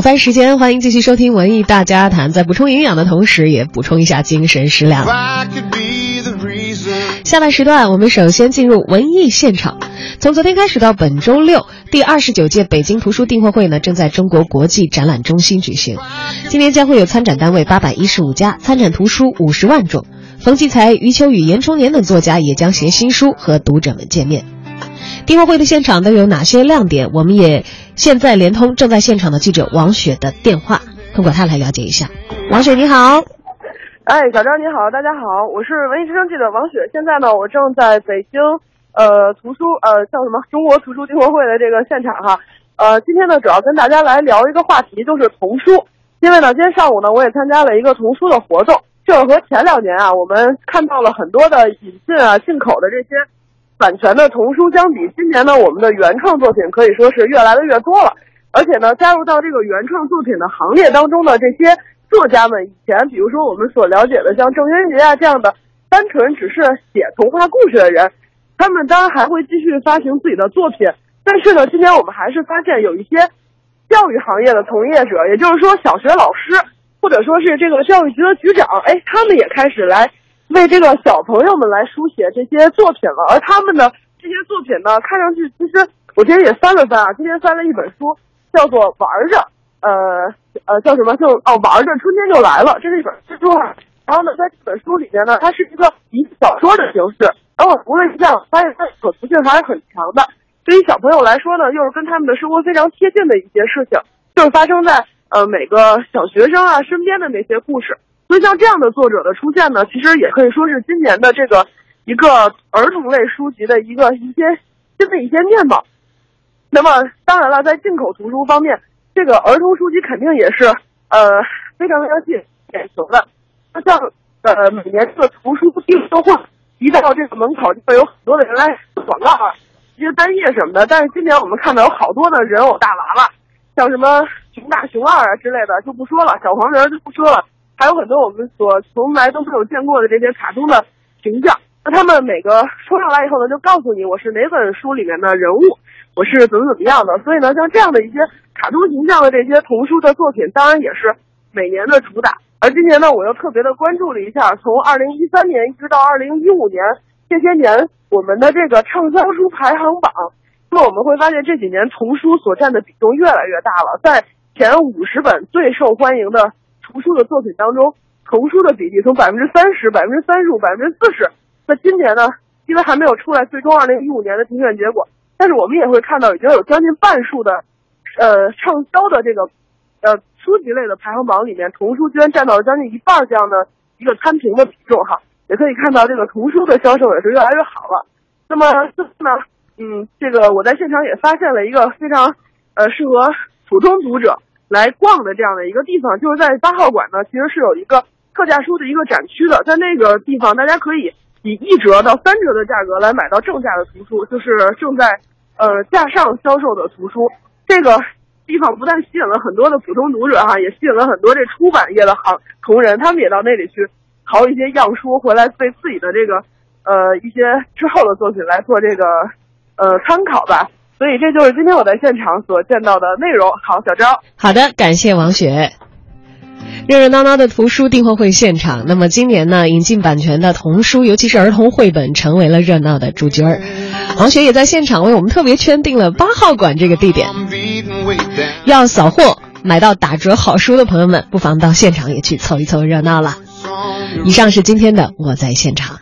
午饭时间，欢迎继续收听文艺大家谈，在补充营养的同时，也补充一下精神食粮。下半时段，我们首先进入文艺现场。从昨天开始到本周六，第二十九届北京图书订货会呢，正在中国国际展览中心举行。今年将会有参展单位八百一十五家，参展图书五十万种。冯骥才、余秋雨、严崇年等作家也将携新书和读者们见面。订货会的现场都有哪些亮点？我们也现在连通正在现场的记者王雪的电话，通过他来了解一下。王雪你好，哎，小张你好，大家好，我是文艺之声记者王雪。现在呢，我正在北京呃图书呃叫什么中国图书订货会的这个现场哈。呃，今天呢主要跟大家来聊一个话题，就是童书。因为呢，今天上午呢，我也参加了一个童书的活动。这和前两年啊，我们看到了很多的引进啊、进口的这些版权的童书相比，今年呢，我们的原创作品可以说是越来的越多了。而且呢，加入到这个原创作品的行列当中的这些作家们，以前比如说我们所了解的像郑渊洁啊这样的单纯只是写童话故事的人，他们当然还会继续发行自己的作品。但是呢，今年我们还是发现有一些教育行业的从业者，也就是说小学老师。或者说是这个教育局的局长，哎，他们也开始来为这个小朋友们来书写这些作品了。而他们的这些作品呢，看上去其实我今天也翻了翻啊，今天翻了一本书，叫做《玩着》，呃呃，叫什么？就哦，玩着春天就来了，这是一本书啊。然后呢，在这本书里面呢，它是一个以小说的形式。然后我读了一下，发现它可读性还是很强的。对于小朋友来说呢，又是跟他们的生活非常贴近的一些事情，就是发生在。呃，每个小学生啊身边的那些故事，所以像这样的作者的出现呢，其实也可以说是今年的这个一个儿童类书籍的一个一些新的一些面貌。那么当然了，在进口图书方面，这个儿童书籍肯定也是呃非常非常吸引眼球的。那像呃每年这个图书订售会一到这个门口，就会有很多的人来广告啊，一些单页什么的。但是今年我们看到有好多的人偶大娃娃。像什么熊大、熊二啊之类的就不说了，小黄人就不说了，还有很多我们所从来都没有见过的这些卡通的形象。那他们每个抽上来以后呢，就告诉你我是哪本书里面的人物，我是怎么怎么样的。所以呢，像这样的一些卡通形象的这些童书的作品，当然也是每年的主打。而今年呢，我又特别的关注了一下，从二零一三年一直到二零一五年这些年，我们的这个畅销书排行榜。那么我们会发现这几年童书所占的比重越来越大了，在前五十本最受欢迎的图书的作品当中，童书的比例从百分之三十、百分之三十五、百分之四十。那今年呢，因为还没有出来最终二零一五年的评选结果，但是我们也会看到已经有将近半数的，呃，畅销的这个，呃，书籍类的排行榜里面，童书居然占到了将近一半这样的一个摊平的比重哈。也可以看到这个童书的销售也是越来越好了。那么这次呢？嗯，这个我在现场也发现了一个非常，呃，适合普通读者来逛的这样的一个地方，就是在八号馆呢，其实是有一个特价书的一个展区的，在那个地方，大家可以以一折到三折的价格来买到正价的图书，就是正在呃架上销售的图书。这个地方不但吸引了很多的普通读者哈，也吸引了很多这出版业的行同仁，他们也到那里去淘一些样书回来，为自己的这个呃一些之后的作品来做这个。呃，参考吧。所以这就是今天我在现场所见到的内容。好，小昭。好的，感谢王雪。热热闹闹的图书订货会现场，那么今年呢，引进版权的童书，尤其是儿童绘本，成为了热闹的主角儿。王雪也在现场为我们特别圈定了八号馆这个地点。要扫货买到打折好书的朋友们，不妨到现场也去凑一凑热闹了。以上是今天的我在现场。